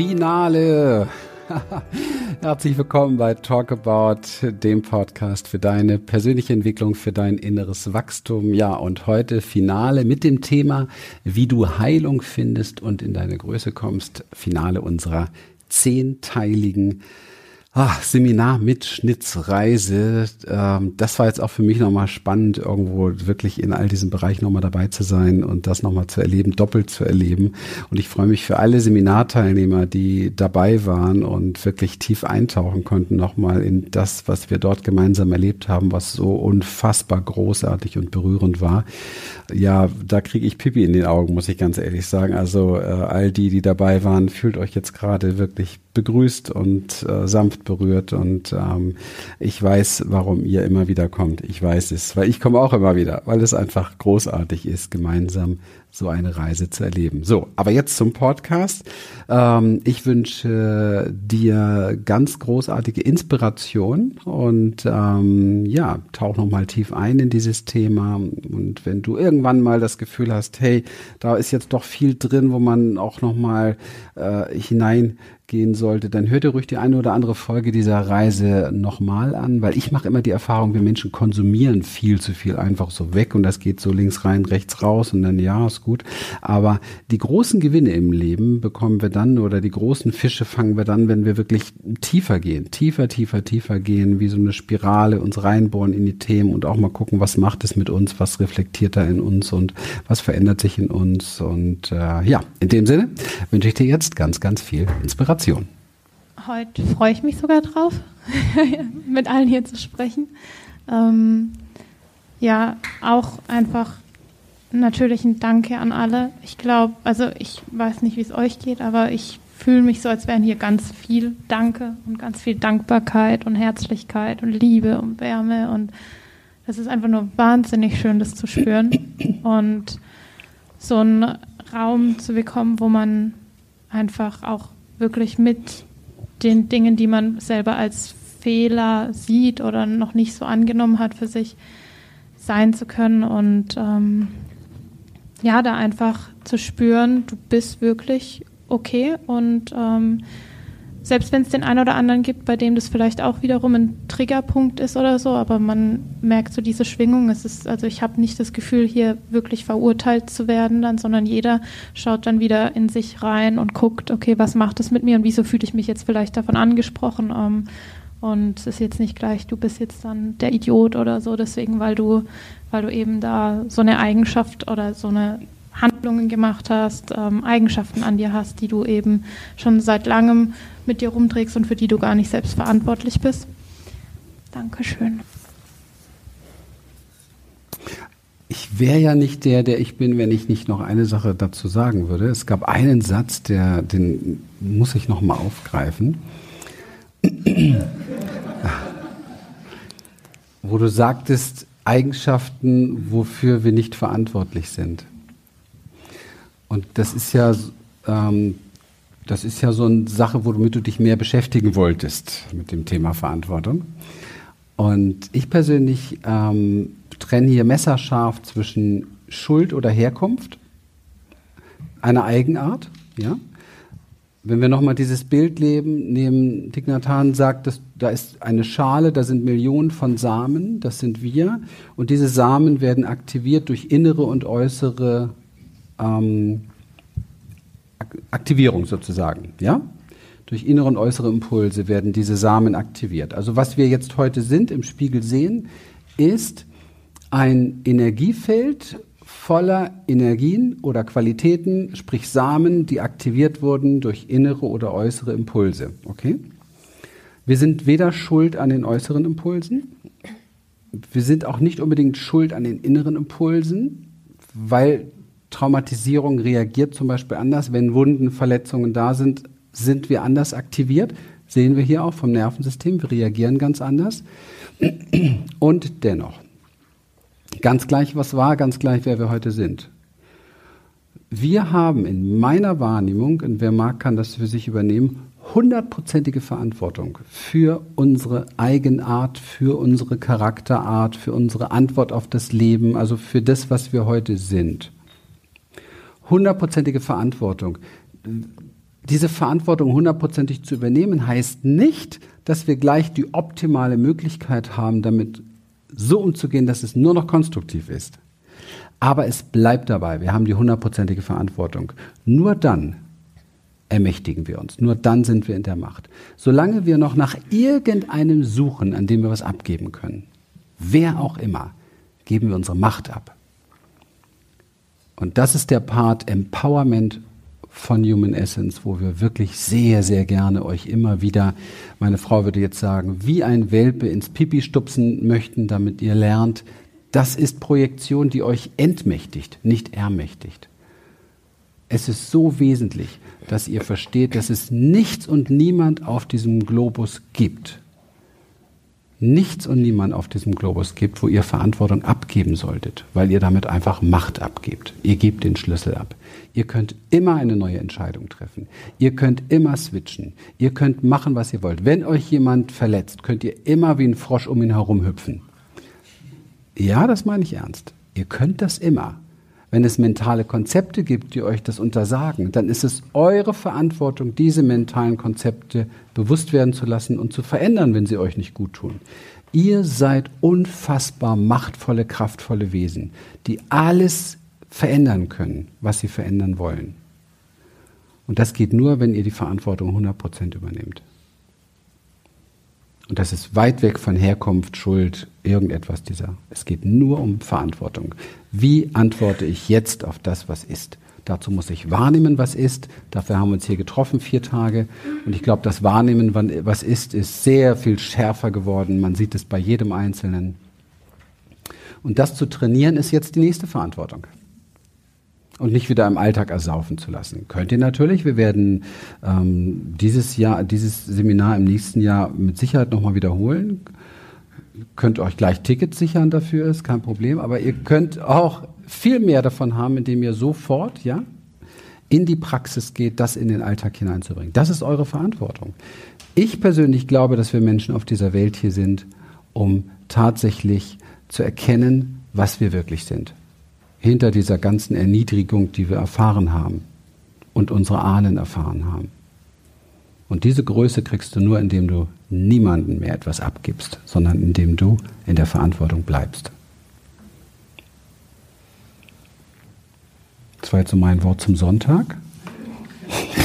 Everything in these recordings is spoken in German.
Finale. Herzlich willkommen bei Talk About, dem Podcast für deine persönliche Entwicklung, für dein inneres Wachstum. Ja, und heute Finale mit dem Thema, wie du Heilung findest und in deine Größe kommst. Finale unserer zehnteiligen Ach, Seminar mit Schnitzreise. Ähm, das war jetzt auch für mich nochmal spannend, irgendwo wirklich in all diesen Bereichen nochmal dabei zu sein und das nochmal zu erleben, doppelt zu erleben. Und ich freue mich für alle Seminarteilnehmer, die dabei waren und wirklich tief eintauchen konnten, nochmal in das, was wir dort gemeinsam erlebt haben, was so unfassbar großartig und berührend war. Ja, da kriege ich Pipi in den Augen, muss ich ganz ehrlich sagen. Also äh, all die, die dabei waren, fühlt euch jetzt gerade wirklich begrüßt und äh, sanft berührt und ähm, ich weiß, warum ihr immer wieder kommt. Ich weiß es, weil ich komme auch immer wieder, weil es einfach großartig ist, gemeinsam so eine Reise zu erleben. So, aber jetzt zum Podcast. Ähm, ich wünsche dir ganz großartige Inspiration und ähm, ja, tauch noch mal tief ein in dieses Thema. Und wenn du irgendwann mal das Gefühl hast, hey, da ist jetzt doch viel drin, wo man auch noch mal äh, hinein gehen sollte, dann hört ihr ruhig die eine oder andere Folge dieser Reise nochmal an, weil ich mache immer die Erfahrung, wir Menschen konsumieren viel zu viel einfach so weg und das geht so links rein, rechts raus und dann ja, ist gut. Aber die großen Gewinne im Leben bekommen wir dann oder die großen Fische fangen wir dann, wenn wir wirklich tiefer gehen, tiefer, tiefer, tiefer gehen, wie so eine Spirale uns reinbohren in die Themen und auch mal gucken, was macht es mit uns, was reflektiert da in uns und was verändert sich in uns und äh, ja, in dem Sinne wünsche ich dir jetzt ganz, ganz viel Inspiration. Inspiration. Heute freue ich mich sogar drauf, mit allen hier zu sprechen. Ähm, ja, auch einfach natürlich ein Danke an alle. Ich glaube, also ich weiß nicht, wie es euch geht, aber ich fühle mich so, als wären hier ganz viel Danke und ganz viel Dankbarkeit und Herzlichkeit und Liebe und Wärme und das ist einfach nur wahnsinnig schön, das zu spüren und so einen Raum zu bekommen, wo man einfach auch wirklich mit den Dingen, die man selber als Fehler sieht oder noch nicht so angenommen hat für sich, sein zu können und ähm, ja, da einfach zu spüren, du bist wirklich okay und ähm, selbst wenn es den einen oder anderen gibt, bei dem das vielleicht auch wiederum ein Triggerpunkt ist oder so, aber man merkt so diese Schwingung. Es ist, also ich habe nicht das Gefühl, hier wirklich verurteilt zu werden dann, sondern jeder schaut dann wieder in sich rein und guckt, okay, was macht das mit mir und wieso fühle ich mich jetzt vielleicht davon angesprochen? Ähm, und es ist jetzt nicht gleich, du bist jetzt dann der Idiot oder so, deswegen, weil du, weil du eben da so eine Eigenschaft oder so eine Handlungen gemacht hast, ähm, Eigenschaften an dir hast, die du eben schon seit langem mit dir rumträgst und für die du gar nicht selbst verantwortlich bist. Dankeschön. Ich wäre ja nicht der, der ich bin, wenn ich nicht noch eine Sache dazu sagen würde. Es gab einen Satz, der, den muss ich noch mal aufgreifen, wo du sagtest Eigenschaften, wofür wir nicht verantwortlich sind. Und das ist ja, ähm, das ist ja so eine Sache, womit du dich mehr beschäftigen wolltest mit dem Thema Verantwortung. Und ich persönlich ähm, trenne hier messerscharf zwischen Schuld oder Herkunft, einer Eigenart, ja. Wenn wir nochmal dieses Bild leben, nehmen Dignatan sagt, dass da ist eine Schale, da sind Millionen von Samen, das sind wir, und diese Samen werden aktiviert durch innere und äußere ähm, Aktivierung sozusagen, ja? Durch innere und äußere Impulse werden diese Samen aktiviert. Also was wir jetzt heute sind, im Spiegel sehen, ist ein Energiefeld voller Energien oder Qualitäten, sprich Samen, die aktiviert wurden durch innere oder äußere Impulse. Okay? Wir sind weder schuld an den äußeren Impulsen, wir sind auch nicht unbedingt schuld an den inneren Impulsen, weil Traumatisierung reagiert zum Beispiel anders. Wenn Wunden, Verletzungen da sind, sind wir anders aktiviert. Sehen wir hier auch vom Nervensystem. Wir reagieren ganz anders. Und dennoch, ganz gleich, was war, ganz gleich, wer wir heute sind. Wir haben in meiner Wahrnehmung, und wer mag, kann das für sich übernehmen, hundertprozentige Verantwortung für unsere Eigenart, für unsere Charakterart, für unsere Antwort auf das Leben, also für das, was wir heute sind hundertprozentige Verantwortung. diese Verantwortung hundertprozentig zu übernehmen, heißt nicht, dass wir gleich die optimale Möglichkeit haben, damit so umzugehen, dass es nur noch konstruktiv ist. Aber es bleibt dabei, wir haben die hundertprozentige Verantwortung. Nur dann ermächtigen wir uns, nur dann sind wir in der Macht. Solange wir noch nach irgendeinem suchen, an dem wir was abgeben können, wer auch immer, geben wir unsere Macht ab. Und das ist der Part Empowerment von Human Essence, wo wir wirklich sehr, sehr gerne euch immer wieder, meine Frau würde jetzt sagen, wie ein Welpe ins Pipi stupsen möchten, damit ihr lernt, das ist Projektion, die euch entmächtigt, nicht ermächtigt. Es ist so wesentlich, dass ihr versteht, dass es nichts und niemand auf diesem Globus gibt, nichts und niemand auf diesem Globus gibt, wo ihr Verantwortung abgeben solltet, weil ihr damit einfach Macht abgebt. Ihr gebt den Schlüssel ab. Ihr könnt immer eine neue Entscheidung treffen. Ihr könnt immer switchen. Ihr könnt machen, was ihr wollt. Wenn euch jemand verletzt, könnt ihr immer wie ein Frosch um ihn herum hüpfen. Ja, das meine ich ernst. Ihr könnt das immer. Wenn es mentale Konzepte gibt, die euch das untersagen, dann ist es eure Verantwortung, diese mentalen Konzepte bewusst werden zu lassen und zu verändern, wenn sie euch nicht gut tun. Ihr seid unfassbar machtvolle, kraftvolle Wesen, die alles verändern können, was sie verändern wollen. Und das geht nur, wenn ihr die Verantwortung 100% übernehmt. Und das ist weit weg von Herkunft, Schuld, irgendetwas dieser. Es geht nur um Verantwortung. Wie antworte ich jetzt auf das, was ist? Dazu muss ich wahrnehmen, was ist. Dafür haben wir uns hier getroffen, vier Tage. Und ich glaube, das Wahrnehmen, was ist, ist sehr viel schärfer geworden. Man sieht es bei jedem Einzelnen. Und das zu trainieren, ist jetzt die nächste Verantwortung und nicht wieder im Alltag ersaufen zu lassen. Könnt ihr natürlich. Wir werden ähm, dieses Jahr, dieses Seminar im nächsten Jahr mit Sicherheit nochmal wiederholen. Könnt euch gleich Tickets sichern dafür, ist kein Problem. Aber ihr könnt auch viel mehr davon haben, indem ihr sofort, ja, in die Praxis geht, das in den Alltag hineinzubringen. Das ist eure Verantwortung. Ich persönlich glaube, dass wir Menschen auf dieser Welt hier sind, um tatsächlich zu erkennen, was wir wirklich sind hinter dieser ganzen Erniedrigung, die wir erfahren haben und unsere Ahnen erfahren haben. Und diese Größe kriegst du nur, indem du niemandem mehr etwas abgibst, sondern indem du in der Verantwortung bleibst. Das war jetzt so mein Wort zum Sonntag.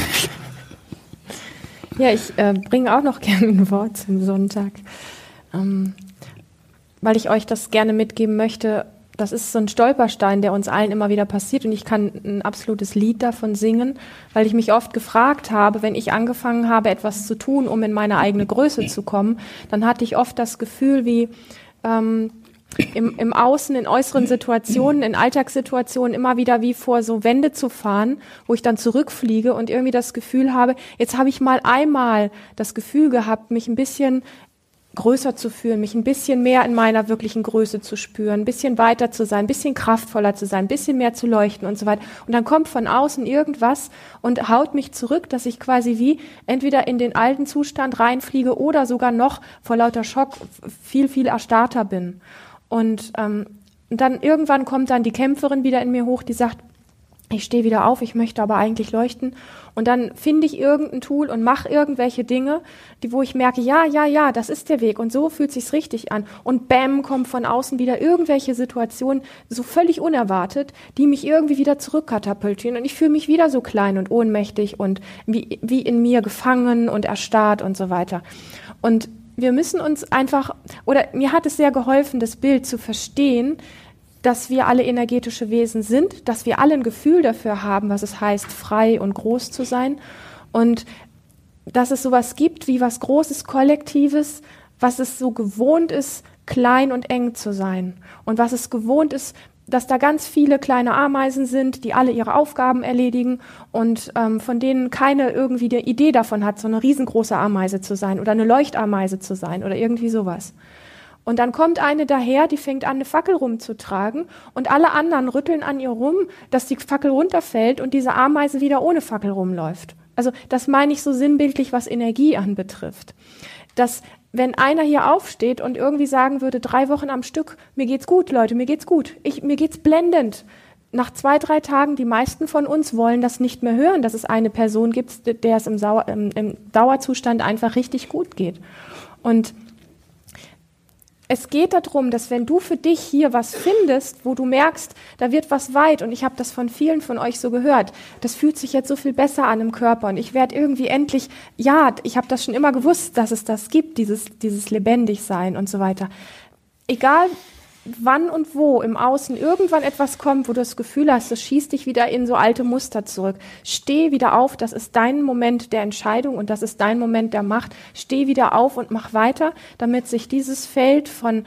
Ja, ich äh, bringe auch noch gerne ein Wort zum Sonntag, ähm, weil ich euch das gerne mitgeben möchte, das ist so ein Stolperstein, der uns allen immer wieder passiert. Und ich kann ein absolutes Lied davon singen, weil ich mich oft gefragt habe, wenn ich angefangen habe, etwas zu tun, um in meine eigene Größe zu kommen, dann hatte ich oft das Gefühl, wie ähm, im, im Außen, in äußeren Situationen, in Alltagssituationen immer wieder wie vor so Wände zu fahren, wo ich dann zurückfliege und irgendwie das Gefühl habe, jetzt habe ich mal einmal das Gefühl gehabt, mich ein bisschen größer zu fühlen, mich ein bisschen mehr in meiner wirklichen Größe zu spüren, ein bisschen weiter zu sein, ein bisschen kraftvoller zu sein, ein bisschen mehr zu leuchten und so weiter. Und dann kommt von außen irgendwas und haut mich zurück, dass ich quasi wie entweder in den alten Zustand reinfliege oder sogar noch vor lauter Schock viel, viel erstarrter bin. Und ähm, dann irgendwann kommt dann die Kämpferin wieder in mir hoch, die sagt, ich stehe wieder auf, ich möchte aber eigentlich leuchten. Und dann finde ich irgendein Tool und mache irgendwelche Dinge, die, wo ich merke, ja, ja, ja, das ist der Weg und so fühlt sich's richtig an. Und bam, kommt von außen wieder irgendwelche Situationen, so völlig unerwartet, die mich irgendwie wieder zurückkatapultieren. Und ich fühle mich wieder so klein und ohnmächtig und wie, wie in mir gefangen und erstarrt und so weiter. Und wir müssen uns einfach, oder mir hat es sehr geholfen, das Bild zu verstehen, dass wir alle energetische Wesen sind, dass wir alle ein Gefühl dafür haben, was es heißt, frei und groß zu sein und dass es sowas gibt wie was Großes, Kollektives, was es so gewohnt ist, klein und eng zu sein und was es gewohnt ist, dass da ganz viele kleine Ameisen sind, die alle ihre Aufgaben erledigen und ähm, von denen keine irgendwie die Idee davon hat, so eine riesengroße Ameise zu sein oder eine Leuchtameise zu sein oder irgendwie sowas. Und dann kommt eine daher, die fängt an, eine Fackel rumzutragen und alle anderen rütteln an ihr rum, dass die Fackel runterfällt und diese Ameise wieder ohne Fackel rumläuft. Also das meine ich so sinnbildlich, was Energie anbetrifft. Dass wenn einer hier aufsteht und irgendwie sagen würde, drei Wochen am Stück, mir geht's gut, Leute, mir geht's gut, ich, mir geht's blendend, nach zwei, drei Tagen, die meisten von uns wollen das nicht mehr hören, dass es eine Person gibt, der es im, Sauer, im, im Dauerzustand einfach richtig gut geht. Und es geht darum, dass wenn du für dich hier was findest, wo du merkst, da wird was weit, und ich habe das von vielen von euch so gehört, das fühlt sich jetzt so viel besser an im Körper und ich werde irgendwie endlich, ja, ich habe das schon immer gewusst, dass es das gibt, dieses, dieses Lebendigsein und so weiter. Egal wann und wo im Außen irgendwann etwas kommt, wo du das Gefühl hast, das schießt dich wieder in so alte Muster zurück. Steh wieder auf, das ist dein Moment der Entscheidung und das ist dein Moment der Macht. Steh wieder auf und mach weiter, damit sich dieses Feld von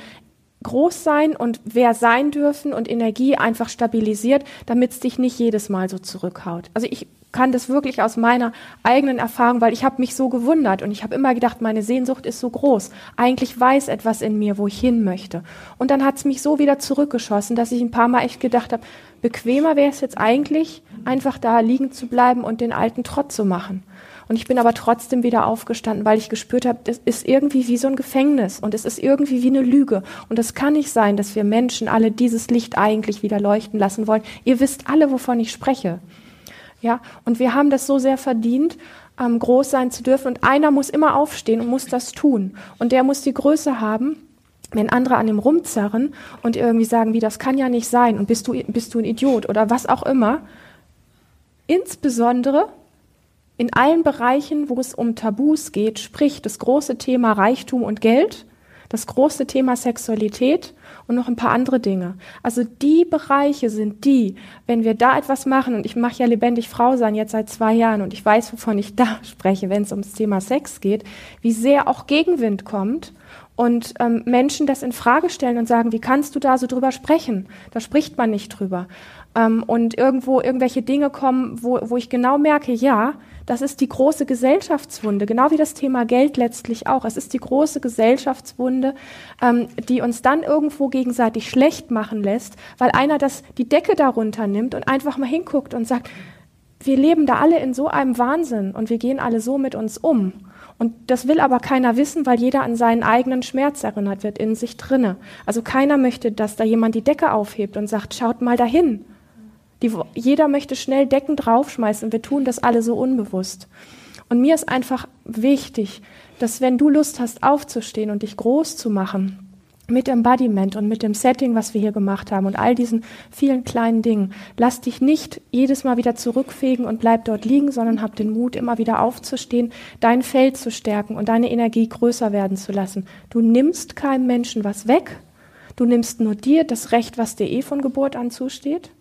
Großsein und wer sein dürfen und Energie einfach stabilisiert, damit es dich nicht jedes Mal so zurückhaut. Also ich kann das wirklich aus meiner eigenen Erfahrung, weil ich habe mich so gewundert und ich habe immer gedacht, meine Sehnsucht ist so groß. Eigentlich weiß etwas in mir, wo ich hin möchte. Und dann hat es mich so wieder zurückgeschossen, dass ich ein paar Mal echt gedacht habe, bequemer wäre es jetzt eigentlich, einfach da liegen zu bleiben und den alten Trott zu machen. Und ich bin aber trotzdem wieder aufgestanden, weil ich gespürt habe, das ist irgendwie wie so ein Gefängnis und es ist irgendwie wie eine Lüge. Und es kann nicht sein, dass wir Menschen alle dieses Licht eigentlich wieder leuchten lassen wollen. Ihr wisst alle, wovon ich spreche. Ja, und wir haben das so sehr verdient, ähm, groß sein zu dürfen. Und einer muss immer aufstehen und muss das tun. Und der muss die Größe haben, wenn andere an ihm rumzerren und irgendwie sagen, wie das kann ja nicht sein und bist du, bist du ein Idiot oder was auch immer. Insbesondere in allen Bereichen, wo es um Tabus geht, sprich das große Thema Reichtum und Geld, das große Thema Sexualität und noch ein paar andere Dinge. Also die Bereiche sind die, wenn wir da etwas machen, und ich mache ja lebendig Frau sein jetzt seit zwei Jahren und ich weiß, wovon ich da spreche, wenn es ums Thema Sex geht, wie sehr auch Gegenwind kommt und ähm, Menschen das in Frage stellen und sagen, wie kannst du da so drüber sprechen? Da spricht man nicht drüber. Ähm, und irgendwo irgendwelche Dinge kommen, wo, wo ich genau merke, ja, das ist die große Gesellschaftswunde, genau wie das Thema Geld letztlich auch. Es ist die große Gesellschaftswunde, ähm, die uns dann irgendwo gegenseitig schlecht machen lässt, weil einer das die Decke darunter nimmt und einfach mal hinguckt und sagt, wir leben da alle in so einem Wahnsinn und wir gehen alle so mit uns um. Und das will aber keiner wissen, weil jeder an seinen eigenen Schmerz erinnert wird in sich drinne. Also keiner möchte, dass da jemand die Decke aufhebt und sagt, schaut mal dahin. Die, jeder möchte schnell Decken draufschmeißen. Wir tun das alle so unbewusst. Und mir ist einfach wichtig, dass wenn du Lust hast, aufzustehen und dich groß zu machen, mit Embodiment und mit dem Setting, was wir hier gemacht haben und all diesen vielen kleinen Dingen, lass dich nicht jedes Mal wieder zurückfegen und bleib dort liegen, sondern hab den Mut, immer wieder aufzustehen, dein Feld zu stärken und deine Energie größer werden zu lassen. Du nimmst keinem Menschen was weg, du nimmst nur dir das Recht, was dir eh von Geburt an zusteht.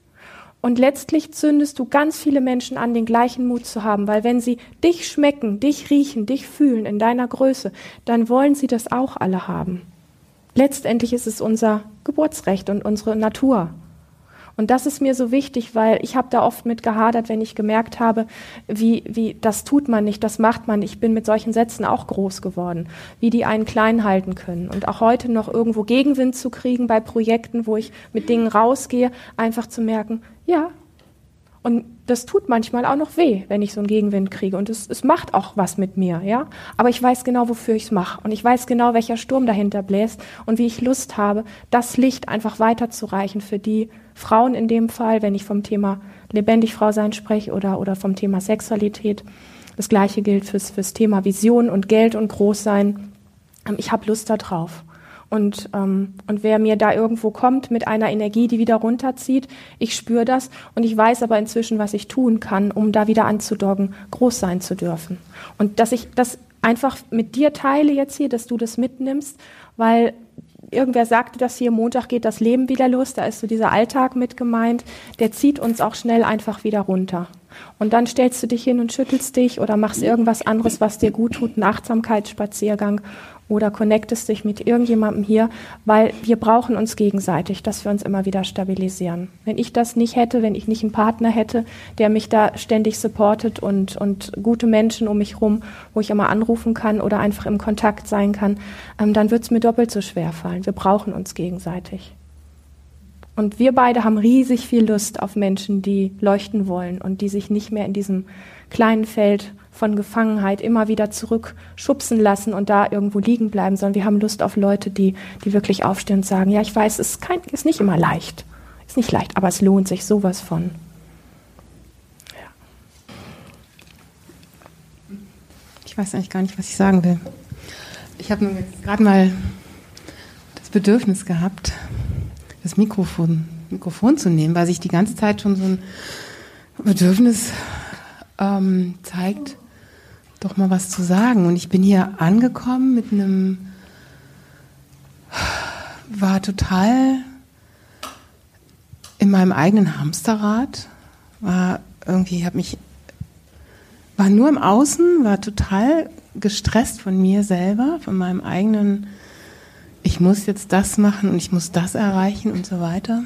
Und letztlich zündest du ganz viele Menschen an, den gleichen Mut zu haben, weil wenn sie dich schmecken, dich riechen, dich fühlen in deiner Größe, dann wollen sie das auch alle haben. Letztendlich ist es unser Geburtsrecht und unsere Natur. Und das ist mir so wichtig, weil ich habe da oft mit gehadert, wenn ich gemerkt habe, wie, wie das tut man nicht, das macht man. Ich bin mit solchen Sätzen auch groß geworden, wie die einen klein halten können. Und auch heute noch irgendwo Gegenwind zu kriegen bei Projekten, wo ich mit Dingen rausgehe, einfach zu merken, ja, und das tut manchmal auch noch weh, wenn ich so einen Gegenwind kriege. Und es, es macht auch was mit mir, ja. Aber ich weiß genau, wofür ich es mache. Und ich weiß genau, welcher Sturm dahinter bläst und wie ich Lust habe, das Licht einfach weiterzureichen für die Frauen in dem Fall, wenn ich vom Thema lebendig Frau sein spreche oder, oder vom Thema Sexualität. Das Gleiche gilt fürs, fürs Thema Vision und Geld und Großsein. Ähm, ich habe Lust darauf. Und, ähm, und wer mir da irgendwo kommt mit einer Energie, die wieder runterzieht, ich spüre das und ich weiß aber inzwischen, was ich tun kann, um da wieder anzudoggen, groß sein zu dürfen. Und dass ich das einfach mit dir teile jetzt hier, dass du das mitnimmst, weil irgendwer sagte das hier, Montag geht das Leben wieder los, da ist so dieser Alltag mit gemeint, der zieht uns auch schnell einfach wieder runter. Und dann stellst du dich hin und schüttelst dich oder machst irgendwas anderes, was dir gut tut, einen Achtsamkeitsspaziergang oder connectest dich mit irgendjemandem hier, weil wir brauchen uns gegenseitig, dass wir uns immer wieder stabilisieren. Wenn ich das nicht hätte, wenn ich nicht einen Partner hätte, der mich da ständig supportet und, und gute Menschen um mich rum, wo ich immer anrufen kann oder einfach im Kontakt sein kann, ähm, dann wird es mir doppelt so schwer fallen. Wir brauchen uns gegenseitig. Und wir beide haben riesig viel Lust auf Menschen, die leuchten wollen und die sich nicht mehr in diesem kleinen Feld von Gefangenheit immer wieder zurückschubsen lassen und da irgendwo liegen bleiben, sondern wir haben Lust auf Leute, die, die wirklich aufstehen und sagen, ja, ich weiß, es ist, kein, ist nicht immer leicht. Ist nicht leicht, aber es lohnt sich sowas von. Ich weiß eigentlich gar nicht, was ich sagen will. Ich habe gerade mal das Bedürfnis gehabt, das Mikrofon, Mikrofon zu nehmen, weil sich die ganze Zeit schon so ein Bedürfnis ähm, zeigt, doch mal was zu sagen. Und ich bin hier angekommen mit einem, war total in meinem eigenen Hamsterrad, war irgendwie, habe mich, war nur im Außen, war total gestresst von mir selber, von meinem eigenen, ich muss jetzt das machen und ich muss das erreichen und so weiter.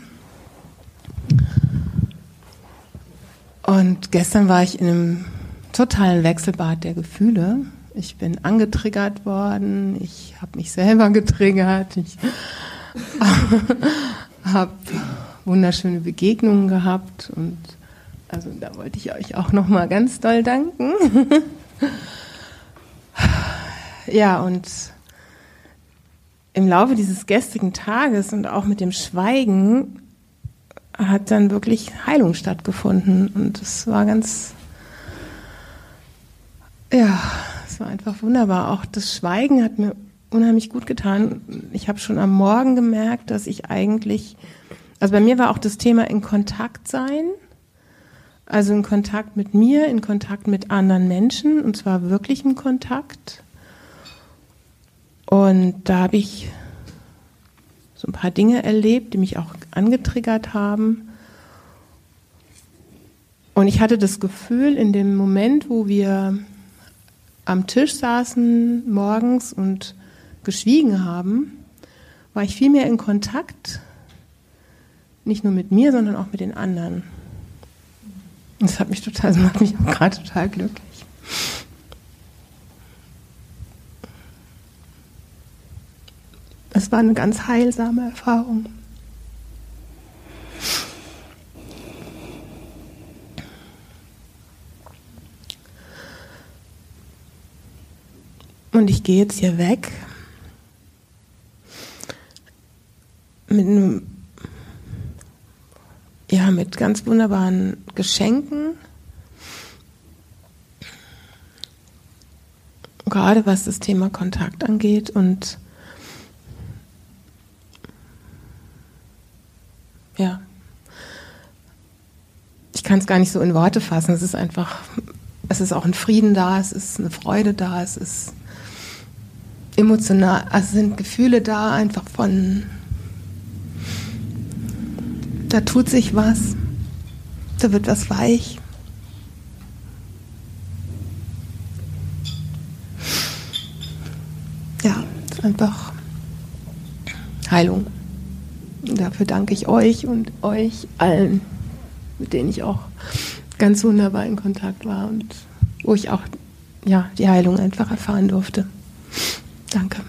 Und gestern war ich in einem totalen Wechselbad der Gefühle. Ich bin angetriggert worden, ich habe mich selber getriggert, ich habe wunderschöne Begegnungen gehabt und also da wollte ich euch auch noch mal ganz doll danken. ja, und im Laufe dieses gestrigen Tages und auch mit dem Schweigen hat dann wirklich Heilung stattgefunden und es war ganz ja, es war einfach wunderbar. Auch das Schweigen hat mir unheimlich gut getan. Ich habe schon am Morgen gemerkt, dass ich eigentlich, also bei mir war auch das Thema in Kontakt sein, also in Kontakt mit mir, in Kontakt mit anderen Menschen und zwar wirklich im Kontakt. Und da habe ich so ein paar Dinge erlebt, die mich auch angetriggert haben. Und ich hatte das Gefühl, in dem Moment, wo wir am Tisch saßen morgens und geschwiegen haben, war ich viel mehr in Kontakt, nicht nur mit mir, sondern auch mit den anderen. Das hat mich total, das macht mich auch gerade total glücklich. Es war eine ganz heilsame Erfahrung. Und ich gehe jetzt hier weg mit einem, ja, mit ganz wunderbaren Geschenken. Gerade was das Thema Kontakt angeht und ja, ich kann es gar nicht so in Worte fassen. Es ist einfach, es ist auch ein Frieden da, es ist eine Freude da, es ist emotional, also sind Gefühle da einfach von, da tut sich was, da wird was weich. Ja, einfach Heilung. Dafür danke ich euch und euch allen, mit denen ich auch ganz wunderbar in Kontakt war und wo ich auch ja, die Heilung einfach erfahren durfte. Danke.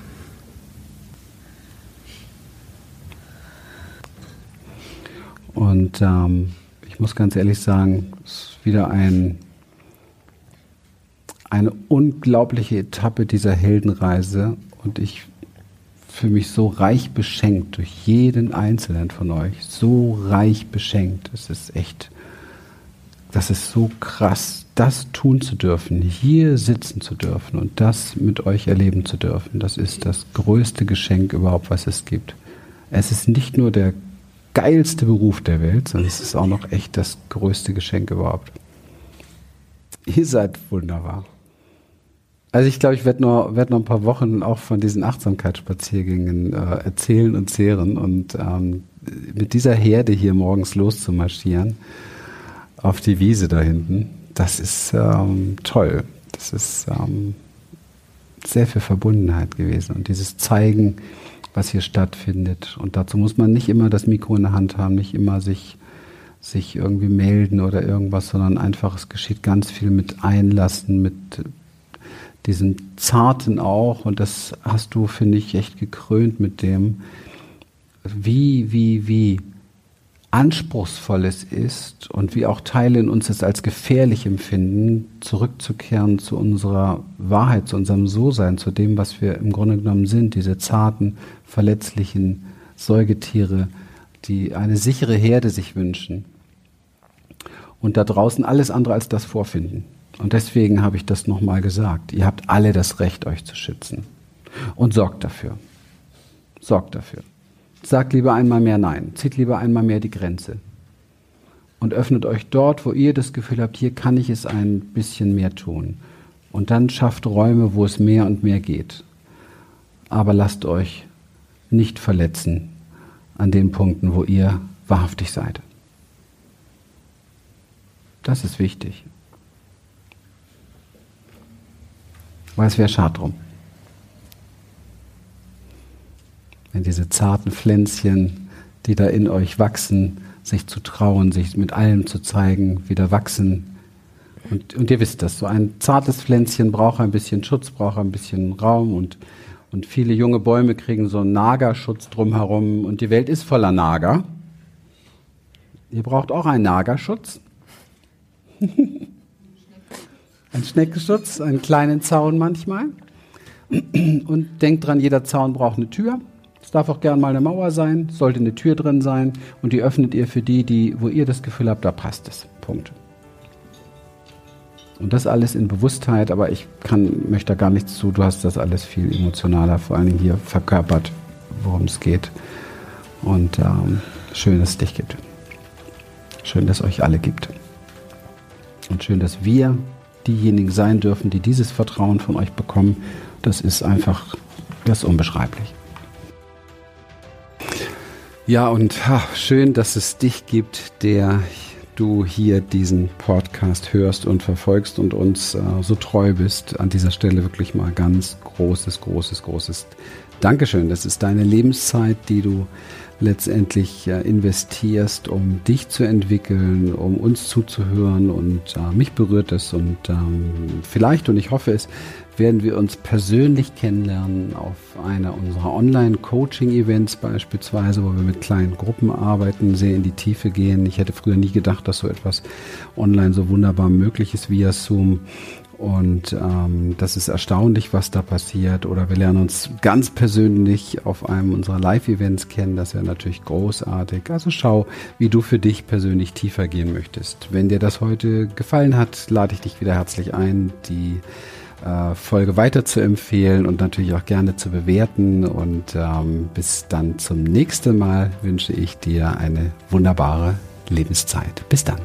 Und ähm, ich muss ganz ehrlich sagen, es ist wieder ein, eine unglaubliche Etappe dieser Heldenreise und ich fühle mich so reich beschenkt durch jeden einzelnen von euch. So reich beschenkt. Es ist echt, das ist so krass das tun zu dürfen, hier sitzen zu dürfen und das mit euch erleben zu dürfen, das ist das größte Geschenk überhaupt, was es gibt. Es ist nicht nur der geilste Beruf der Welt, sondern es ist auch noch echt das größte Geschenk überhaupt. Ihr seid wunderbar. Also ich glaube, ich werde noch, werd noch ein paar Wochen auch von diesen Achtsamkeitsspaziergängen äh, erzählen und zehren und ähm, mit dieser Herde hier morgens loszumarschieren auf die Wiese da hinten das ist ähm, toll. Das ist ähm, sehr viel Verbundenheit gewesen und dieses Zeigen, was hier stattfindet. Und dazu muss man nicht immer das Mikro in der Hand haben, nicht immer sich, sich irgendwie melden oder irgendwas, sondern einfach, es geschieht ganz viel mit Einlassen, mit diesem Zarten auch. Und das hast du, finde ich, echt gekrönt mit dem, wie, wie, wie anspruchsvoll es ist und wie auch Teile in uns es als gefährlich empfinden, zurückzukehren zu unserer Wahrheit, zu unserem So-Sein, zu dem, was wir im Grunde genommen sind, diese zarten, verletzlichen Säugetiere, die eine sichere Herde sich wünschen und da draußen alles andere als das vorfinden. Und deswegen habe ich das nochmal gesagt. Ihr habt alle das Recht, euch zu schützen. Und sorgt dafür. Sorgt dafür. Sagt lieber einmal mehr Nein. Zieht lieber einmal mehr die Grenze. Und öffnet euch dort, wo ihr das Gefühl habt, hier kann ich es ein bisschen mehr tun. Und dann schafft Räume, wo es mehr und mehr geht. Aber lasst euch nicht verletzen an den Punkten, wo ihr wahrhaftig seid. Das ist wichtig. Weil es wäre schade drum. Wenn diese zarten Pflänzchen, die da in euch wachsen, sich zu trauen, sich mit allem zu zeigen, wieder wachsen. Und, und ihr wisst das, so ein zartes Pflänzchen braucht ein bisschen Schutz, braucht ein bisschen Raum und, und viele junge Bäume kriegen so einen Nagerschutz drumherum und die Welt ist voller Nager. Ihr braucht auch einen Nagerschutz. ein Schneckenschutz, einen kleinen Zaun manchmal. Und denkt dran, jeder Zaun braucht eine Tür. Es darf auch gern mal eine Mauer sein, sollte eine Tür drin sein und die öffnet ihr für die, die, wo ihr das Gefühl habt, da passt es. Punkt. Und das alles in Bewusstheit, aber ich kann, möchte da gar nichts zu. Du hast das alles viel emotionaler, vor allen Dingen hier verkörpert, worum es geht. Und ähm, schön, dass es dich gibt. Schön, dass es euch alle gibt. Und schön, dass wir diejenigen sein dürfen, die dieses Vertrauen von euch bekommen. Das ist einfach, das ist unbeschreiblich. Ja, und ach, schön, dass es dich gibt, der du hier diesen Podcast hörst und verfolgst und uns äh, so treu bist. An dieser Stelle wirklich mal ganz großes, großes, großes Dankeschön. Das ist deine Lebenszeit, die du letztendlich äh, investierst, um dich zu entwickeln, um uns zuzuhören und äh, mich berührt es und ähm, vielleicht und ich hoffe es, werden wir uns persönlich kennenlernen auf einer unserer Online-Coaching-Events beispielsweise, wo wir mit kleinen Gruppen arbeiten, sehr in die Tiefe gehen. Ich hätte früher nie gedacht, dass so etwas online so wunderbar möglich ist via Zoom. Und ähm, das ist erstaunlich, was da passiert. Oder wir lernen uns ganz persönlich auf einem unserer Live-Events kennen. Das wäre natürlich großartig. Also schau, wie du für dich persönlich tiefer gehen möchtest. Wenn dir das heute gefallen hat, lade ich dich wieder herzlich ein, die äh, Folge weiter zu empfehlen und natürlich auch gerne zu bewerten. Und ähm, bis dann zum nächsten Mal wünsche ich dir eine wunderbare Lebenszeit. Bis dann.